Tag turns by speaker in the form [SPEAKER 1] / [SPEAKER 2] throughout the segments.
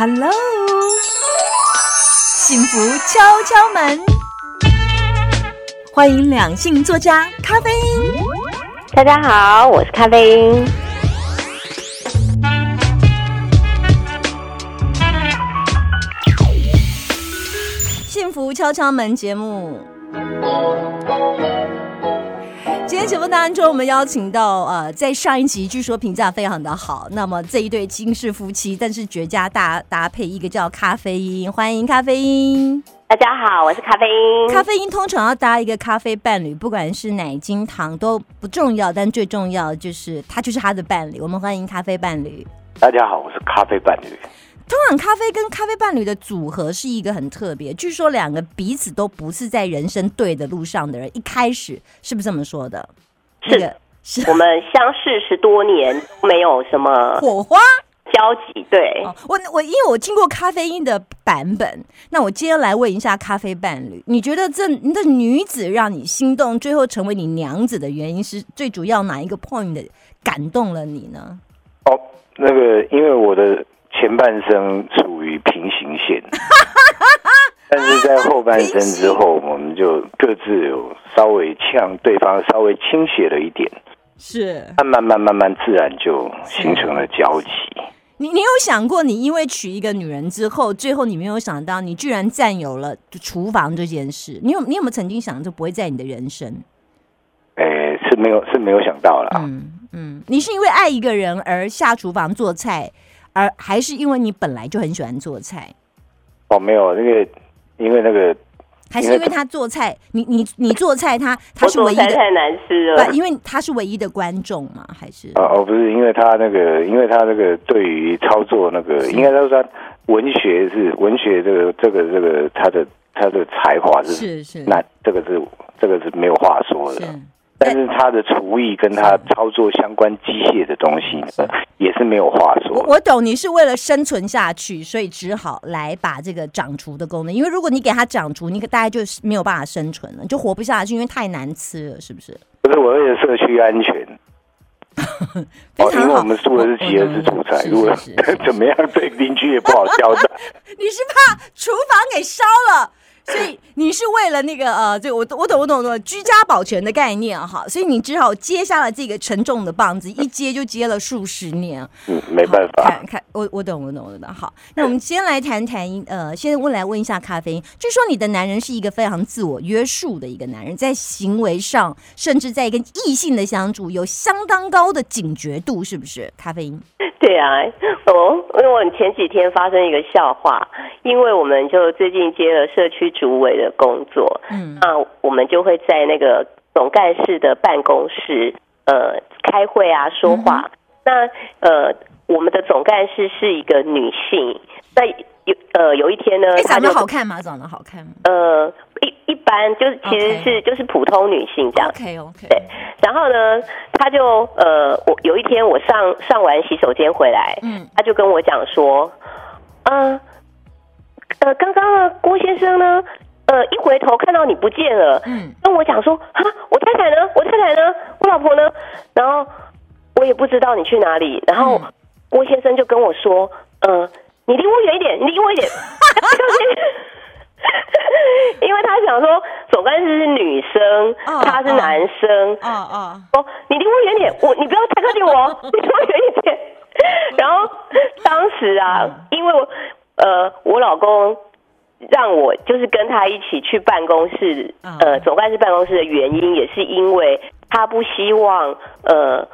[SPEAKER 1] Hello，幸福敲敲门，欢迎两性作家咖啡因。
[SPEAKER 2] 大家好，我是咖啡因。
[SPEAKER 1] 幸福敲敲门节目。节目当中，我们邀请到呃，在上一集据说评价非常的好，那么这一对金氏夫妻，但是绝佳搭搭配，一个叫咖啡因，欢迎咖啡因。
[SPEAKER 2] 大家好，我是咖啡因。
[SPEAKER 1] 咖啡因通常要搭一个咖啡伴侣，不管是奶精糖都不重要，但最重要就是他就是他的伴侣。我们欢迎咖啡伴侣。
[SPEAKER 3] 大家好，我是咖啡伴侣。
[SPEAKER 1] 通常咖啡跟咖啡伴侣的组合是一个很特别，据说两个彼此都不是在人生对的路上的人，一开始是不是这么说的？
[SPEAKER 2] 是，是我们相识十多年，没有什么
[SPEAKER 1] 火花
[SPEAKER 2] 交集。对，
[SPEAKER 1] 我我因为我听过咖啡因的版本，那我今天来问一下咖啡伴侣，你觉得这这女子让你心动，最后成为你娘子的原因是最主要哪一个 point 感动了你呢？
[SPEAKER 3] 哦，那个因为我的。前半生处于平行线，但是在后半生之后，我们就各自有稍微向对方稍微倾斜了一点，
[SPEAKER 1] 是
[SPEAKER 3] 慢慢慢慢慢自然就形成了交集。
[SPEAKER 1] 你你有想过，你因为娶一个女人之后，最后你没有想到，你居然占有了厨房这件事？你有你有没有曾经想就不会在你的人生？
[SPEAKER 3] 诶，是没有是没有想到了。
[SPEAKER 1] 嗯嗯，你是因为爱一个人而下厨房做菜？而还是因为你本来就很喜欢做菜，
[SPEAKER 3] 哦，没有那个，因为那个，
[SPEAKER 1] 还是因为他做菜，你你你做菜，他他是唯一的
[SPEAKER 2] 太难吃了，
[SPEAKER 1] 因为他是唯一的观众嘛，还是？
[SPEAKER 3] 哦哦，不是，因为他那个，因为他那个对于操作那个，应该说他文学是文学这个这个这个他的他的才华是
[SPEAKER 1] 是是，
[SPEAKER 3] 那这个是这个是没有话说的。但是他的厨艺跟他操作相关机械的东西，也是没有话说。
[SPEAKER 1] 我我懂，你是为了生存下去，所以只好来把这个长厨的功能。因为如果你给他长厨，你可大概就是没有办法生存了，就活不下去，因为太难吃了，是不是？
[SPEAKER 3] 不是，我为了社区安全。
[SPEAKER 1] 哦，
[SPEAKER 3] 因为我们住的是吉尔斯住宅，如果 怎么样对邻居也不好交代。
[SPEAKER 1] 你是怕厨房给烧了？所以你是为了那个呃，这我我懂我懂我懂居家保全的概念哈，所以你只好接下了这个沉重的棒子，一接就接了数十年。
[SPEAKER 3] 嗯，没办法。
[SPEAKER 1] 看看我我懂我懂我懂。好，那我们先来谈谈呃，先问来问一下咖啡因。据说你的男人是一个非常自我约束的一个男人，在行为上，甚至在跟异性的相处有相当高的警觉度，是不是？咖啡因？
[SPEAKER 2] 对啊，哦，因为我前几天发生一个笑话，因为我们就最近接了社区。主委的工作，嗯，那我们就会在那个总干事的办公室，呃，开会啊，说话。那呃，我们的总干事是一个女性，那有呃有一天呢，
[SPEAKER 1] 长得好看吗？长得好看吗？
[SPEAKER 2] 呃，一一般就是其实是就是普通女性这样。
[SPEAKER 1] OK OK。
[SPEAKER 2] 对，然后呢，他就呃，我有一天我上上完洗手间回来，嗯，他就跟我讲说，嗯。呃，刚刚呢，郭先生呢，呃，一回头看到你不见了，嗯，跟我讲说，哈，我太太呢？我太太呢？我老婆呢？然后我也不知道你去哪里。然后郭先生就跟我说，呃，你离我远一点，你离我一点，因为他想说总干事是女生，他是男生，啊啊，哦，你离我远点，我你不要太靠近我，你离我远一点。然后当时啊，因为我。呃，我老公让我就是跟他一起去办公室，呃，总干事办公室的原因也是因为他不希望呃。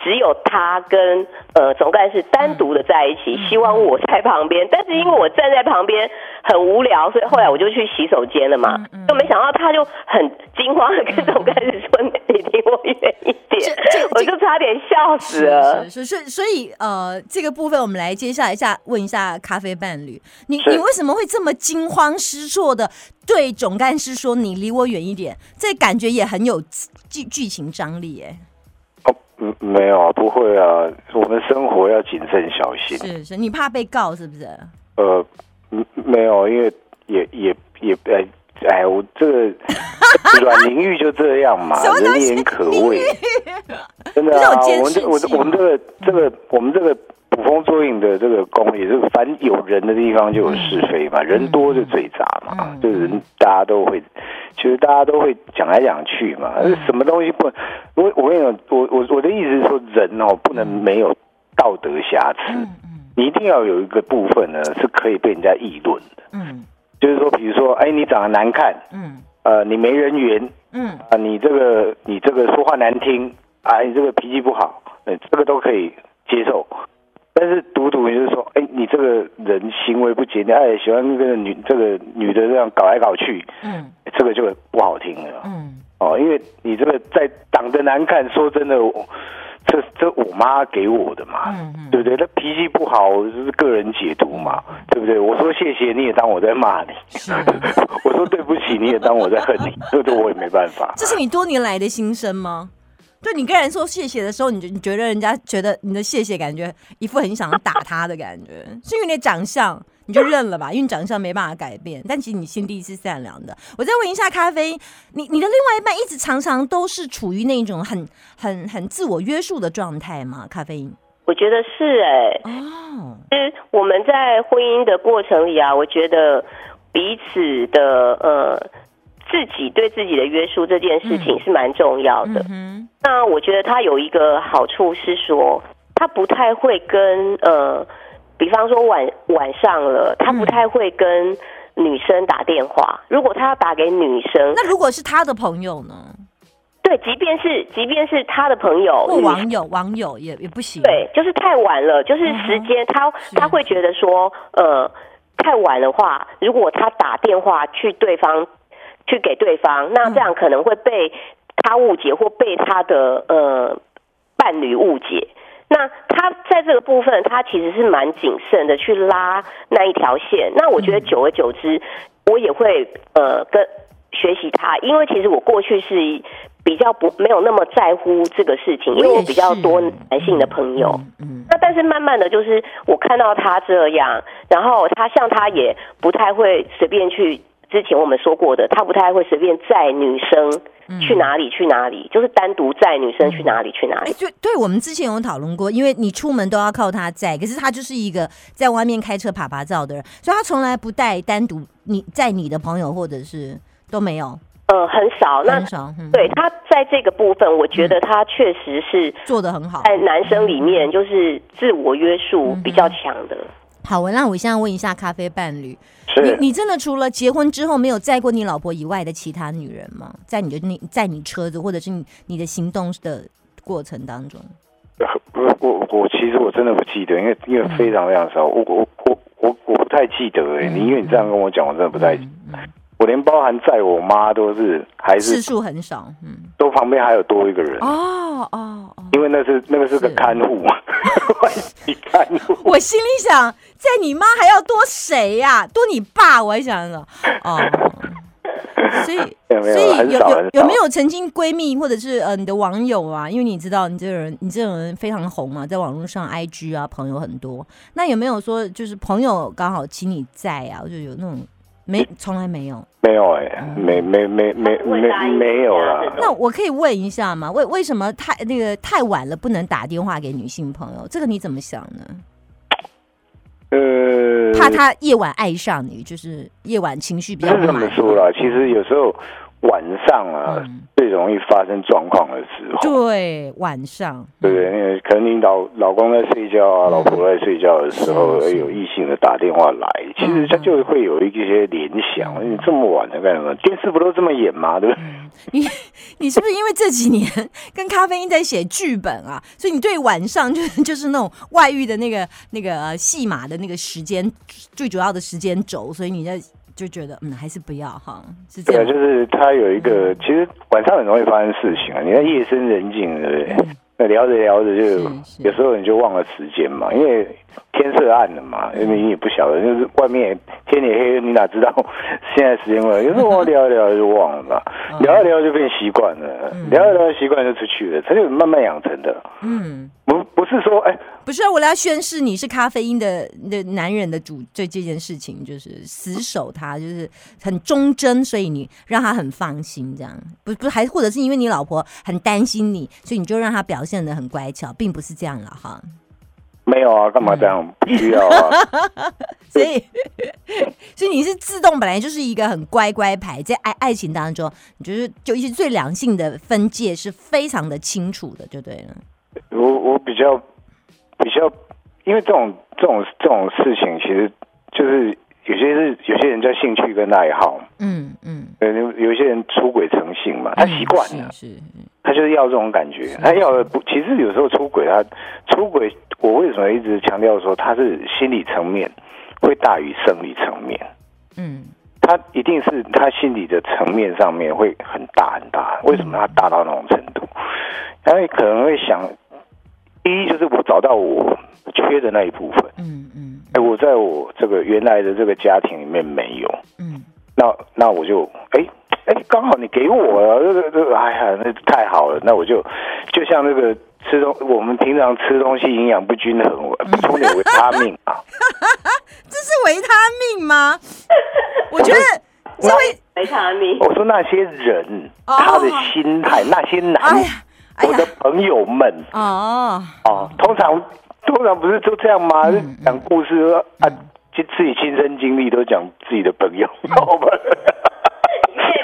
[SPEAKER 2] 只有他跟呃总干事单独的在一起，希望我在旁边，但是因为我站在旁边很无聊，所以后来我就去洗手间了嘛。就没想到他就很惊慌的跟总干事说：“你离我远一点。”我就差点笑死了。
[SPEAKER 1] 所以所以呃，这个部分我们来接下来下问一下咖啡伴侣，你你为什么会这么惊慌失措的对总干事说：“你离我远一点？”这感觉也很有剧剧情张力哎。
[SPEAKER 3] 哦，没有啊，不会啊，我们生活要谨慎小心。
[SPEAKER 1] 是是，你怕被告是不是？
[SPEAKER 3] 呃，没有，因为也也也，哎哎，我这个阮玲玉就这样嘛，人言可畏，真的啊。我们这我我们这个这个我们这个捕风捉影的这个功，也是凡有人的地方就有是非嘛，人多就嘴杂嘛，就是大家都会，其实大家都会讲来讲去嘛，什么东西不？我我跟你讲，我我我的意思是说，人哦不能没有道德瑕疵，你一定要有一个部分呢是可以被人家议论的，嗯，就是说，比如说，哎，你长得难看，嗯，呃，你没人缘，嗯，啊，你这个你这个说话难听，啊，你这个脾气不好，这个都可以。接受，但是独独就是说，哎，你这个人行为不检点，哎，喜欢跟个女这个女的这样搞来搞去，嗯，这个就不好听了，嗯，哦，因为你这个在长得难看，说真的，这这我妈给我的嘛，嗯嗯，对不对？她脾气不好，就是个人解读嘛，对不对？我说谢谢，你也当我在骂你；我说对不起，你也当我在恨你，这个我也没办法。
[SPEAKER 1] 这是你多年来的心声吗？就你跟人说谢谢的时候，你就你觉得人家觉得你的谢谢感觉一副很想打他的感觉，是因为你的长相你就认了吧？因为长相没办法改变，但其实你心地是善良的。我再问一下咖啡，你你的另外一半一直常常都是处于那种很很很自我约束的状态吗？咖啡因？
[SPEAKER 2] 我觉得是哎哦，其实我们在婚姻的过程里啊，我觉得彼此的呃。自己对自己的约束这件事情是蛮重要的。嗯那我觉得他有一个好处是说，他不太会跟呃，比方说晚晚上了，他不太会跟女生打电话。如果他要打给女生，
[SPEAKER 1] 那如果是他的朋友呢？
[SPEAKER 2] 对，即便是即便是他的朋友或，
[SPEAKER 1] 网友网友也也不行。
[SPEAKER 2] 对，就是太晚了，就是时间，他他会觉得说，呃，太晚的话，如果他打电话去对方。去给对方，那这样可能会被他误解，或被他的呃伴侣误解。那他在这个部分，他其实是蛮谨慎的去拉那一条线。那我觉得久而久之，我也会呃跟学习他，因为其实我过去是比较不没有那么在乎这个事情，因为我比较多男性的朋友。嗯，那但是慢慢的就是我看到他这样，然后他像他也不太会随便去。之前我们说过的，他不太会随便载女生去哪里去哪里，就是单独载女生去哪里去哪里。
[SPEAKER 1] 对，对我们之前有讨论过，因为你出门都要靠他载，可是他就是一个在外面开车爬爬照的人，所以他从来不带单独你载你的朋友，或者是都没有。
[SPEAKER 2] 呃，很少，
[SPEAKER 1] 那少。
[SPEAKER 2] 对他在这个部分，我觉得他确实是
[SPEAKER 1] 做的很好，
[SPEAKER 2] 在男生里面就是自我约束比较强的。
[SPEAKER 1] 好，我那我现在问一下咖啡伴侣。你你真的除了结婚之后没有载过你老婆以外的其他女人吗？在你的那在你车子或者是你你的行动的过程当中？
[SPEAKER 3] 我我我其实我真的不记得，因为因为非常非常少，我我我我我不太记得哎。你因为你这样跟我讲，我真的不太。我连包含在我妈都是还是
[SPEAKER 1] 次数很少，
[SPEAKER 3] 嗯，都旁边还有多一个人哦哦，因为那是那个是个看护嘛，看护。
[SPEAKER 1] 我心里想，在你妈还要多谁呀？多你爸？我还想着哦，所以 所以有有有没有曾经闺蜜或者是呃你的网友啊？因为你知道你这个人你这种人非常红嘛，在网络上 IG 啊朋友很多，那有没有说就是朋友刚好请你在啊？就有那种。没，从来没有，
[SPEAKER 3] 没有哎，没没没没没没有了。
[SPEAKER 1] 那我可以问一下吗？为为什么太那个太晚了不能打电话给女性朋友？这个你怎么想呢？呃，怕他夜晚爱上你，就是夜晚情绪比较
[SPEAKER 3] 这么说啦，其实有时候。晚上啊，最容易发生状况的时候。
[SPEAKER 1] 对，晚上。
[SPEAKER 3] 对可能你老老公在睡觉啊，老婆在睡觉的时候，有异性的打电话来，其实他就会有一些联想。你这么晚了干什么？电视不都这么演吗？对不对？
[SPEAKER 1] 你你是不是因为这几年跟咖啡因在写剧本啊？所以你对晚上就就是那种外遇的那个那个戏码的那个时间最主要的时间轴，所以你在。就觉得嗯，还是不要哈，是这样。
[SPEAKER 3] 对，就是他有一个，其实晚上很容易发生事情啊。你看夜深人静，对不对？那聊着聊着就有时候你就忘了时间嘛，因为天色暗了嘛，因为你也不晓得，就是外面天也黑，你哪知道 现在时间过？有时候聊一聊就忘了嘛，聊一聊就变习惯了，聊一聊习惯就出去了，它就慢慢养成的。嗯。不不是说哎，
[SPEAKER 1] 不是我要宣誓你是咖啡因的的男人的主，对这件事情就是死守他，就是很忠贞，所以你让他很放心，这样不不还或者是因为你老婆很担心你，所以你就让他表现的很乖巧，并不是这样了哈。
[SPEAKER 3] 没有啊，干嘛这样？不需要啊。
[SPEAKER 1] 所以，所以你是自动本来就是一个很乖乖牌，在爱爱情当中，你就是就一些最良性的分界是非常的清楚的，就对了。
[SPEAKER 3] 我我比较比较，因为这种这种这种事情，其实就是有些是有些人叫兴趣跟爱好，嗯嗯，有有些人出轨成性嘛，他习惯了，是，他就是要这种感觉，他要的不，其实有时候出轨，他出轨。我为什么一直强调说他是心理层面会大于生理层面？嗯，他一定是他心理的层面上面会很大很大。为什么他大到那种程度？他会可能会想，第一就是我找到我缺的那一部分。嗯嗯，哎，我在我这个原来的这个家庭里面没有。嗯，那那我就哎哎，刚好你给我了，这个这个，哎呀，那太好了。那我就就像那个。吃东，我们平常吃东西营养不均衡，补充点维他命啊。
[SPEAKER 1] 这是维他命吗？我觉得这
[SPEAKER 2] 维维他命。
[SPEAKER 3] 我说那些人他的心态，那些男我的朋友们哦哦，通常通常不是都这样吗？讲故事啊，就自己亲身经历都讲自己的朋友，好吧？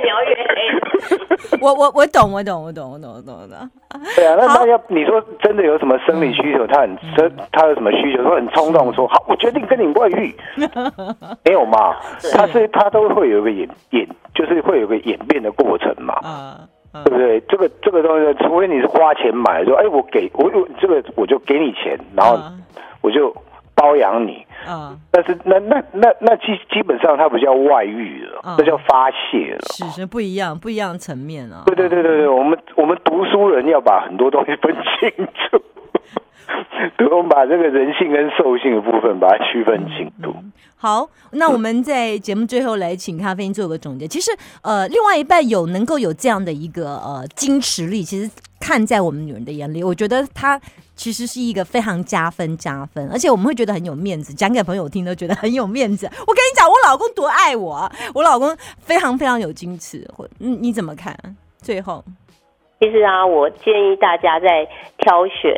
[SPEAKER 2] 越描越黑。
[SPEAKER 1] 我我我懂，我懂，我懂，我懂，我懂的。
[SPEAKER 3] 对啊，那那要你说真的有什么生理需求？他很生，他有什么需求？说很冲动，说好，我决定跟你外遇，没有嘛？他是他都会有一个演演，就是会有个演变的过程嘛？啊，对不对？这个这个东西，除非你是花钱买，说哎，我给我我这个我就给你钱，然后我就。包养你啊！但是那那那那基基本上它不叫外遇了，那叫发泄了。
[SPEAKER 1] 是是不一样，不一样层面啊。
[SPEAKER 3] 对对对对对，我们我们读书人要把很多东西分清楚，我们把这个人性跟兽性的部分把它区分清楚。
[SPEAKER 1] 好，那我们在节目最后来请咖啡因做个总结。其实呃，另外一半有能够有这样的一个呃矜持力，其实看在我们女人的眼里，我觉得他。其实是一个非常加分加分，而且我们会觉得很有面子，讲给朋友听都觉得很有面子。我跟你讲，我老公多爱我，我老公非常非常有矜持。或你你怎么看？最后，
[SPEAKER 2] 其实啊，我建议大家在挑选。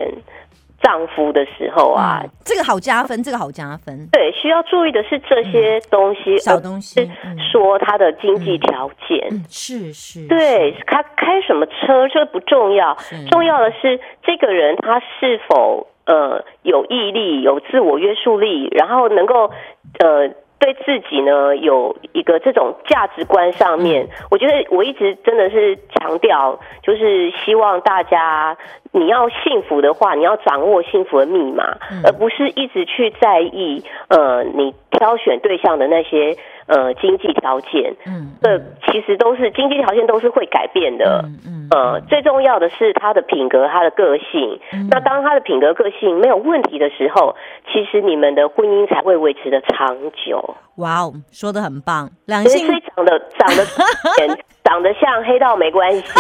[SPEAKER 2] 丈夫的时候啊，
[SPEAKER 1] 这个好加分，这个好加分。
[SPEAKER 2] 对，需要注意的是这些东西，
[SPEAKER 1] 小东西，
[SPEAKER 2] 说他的经济条件
[SPEAKER 1] 是是，
[SPEAKER 2] 对他开什么车这不重要，重要的是这个人他是否呃有毅力、有自我约束力，然后能够呃。对自己呢有一个这种价值观上面，我觉得我一直真的是强调，就是希望大家你要幸福的话，你要掌握幸福的密码，而不是一直去在意呃你挑选对象的那些。呃，经济条件，嗯，这其实都是经济条件都是会改变的，嗯，呃，最重要的是他的品格，他的个性。那当他的品格个性没有问题的时候，其实你们的婚姻才会维持的长久。
[SPEAKER 1] 哇哦，说的很棒，两性
[SPEAKER 2] 长得长得 长得像黑道没关系，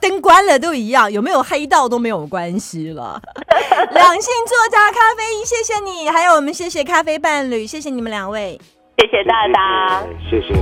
[SPEAKER 1] 灯关了都一样，有没有黑道都没有关系了。两性作家咖啡因，谢谢你，还有我们谢谢咖啡伴侣，谢谢你们两位，
[SPEAKER 2] 谢谢大家，
[SPEAKER 3] 谢谢。